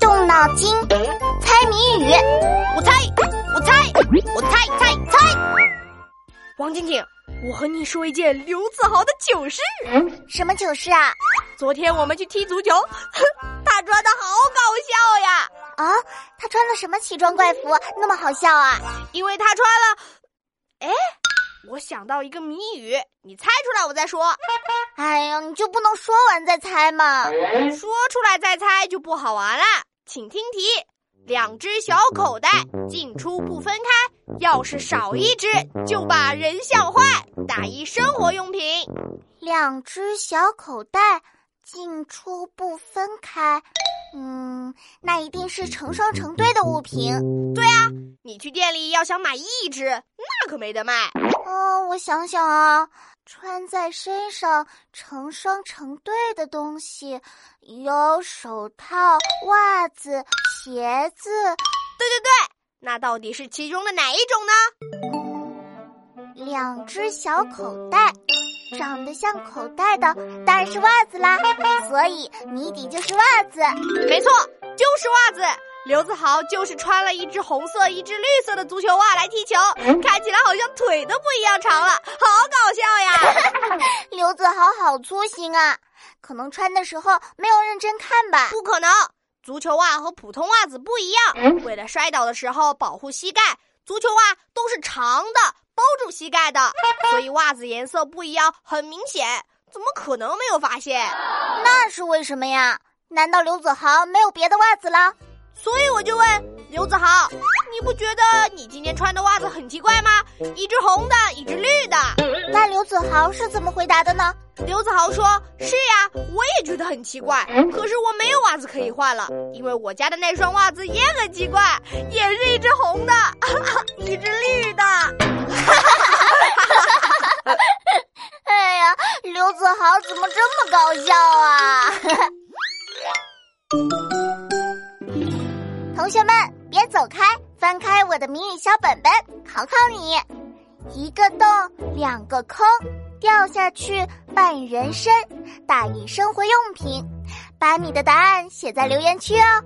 动脑筋，猜谜语。我猜，我猜，我猜猜猜。王静静，我和你说一件刘子豪的糗事。什么糗事啊？昨天我们去踢足球，他穿的好搞笑呀！啊，他穿了什么奇装怪服那么好笑啊？因为他穿了……哎，我想到一个谜语，你猜出来我再说。哎呀，你就不能说完再猜吗？说出来再猜就不好玩了。请听题：两只小口袋进出不分开，要是少一只就把人笑坏。打一生活用品。两只小口袋进出不分开，嗯，那一定是成双成对的物品。对啊，你去店里要想买一只，那可没得卖。哦，我想想啊。穿在身上成双成对的东西，有手套、袜子、鞋子。对对对，那到底是其中的哪一种呢？两只小口袋，长得像口袋的当然是袜子啦。所以谜底就是袜子。没错，就是袜子。刘子豪就是穿了一只红色、一只绿色的足球袜来踢球，看起来好像腿都不一样长了，好搞笑呀！刘子豪好粗心啊，可能穿的时候没有认真看吧？不可能，足球袜和普通袜子不一样，为了摔倒的时候保护膝盖，足球袜都是长的，包住膝盖的，所以袜子颜色不一样很明显，怎么可能没有发现？那是为什么呀？难道刘子豪没有别的袜子了？所以我就问刘子豪，你不觉得你今天穿的袜子很奇怪吗？一只红的，一只绿的。那刘子豪是怎么回答的呢？刘子豪说：“是呀，我也觉得很奇怪。可是我没有袜子可以换了，因为我家的那双袜子也很奇怪，也是一只红的，一只绿的。”哎呀，刘子豪怎么这么搞笑啊？同学们，别走开，翻开我的迷你小本本，考考你：一个洞，两个坑，掉下去半人身，打一生活用品。把你的答案写在留言区哦。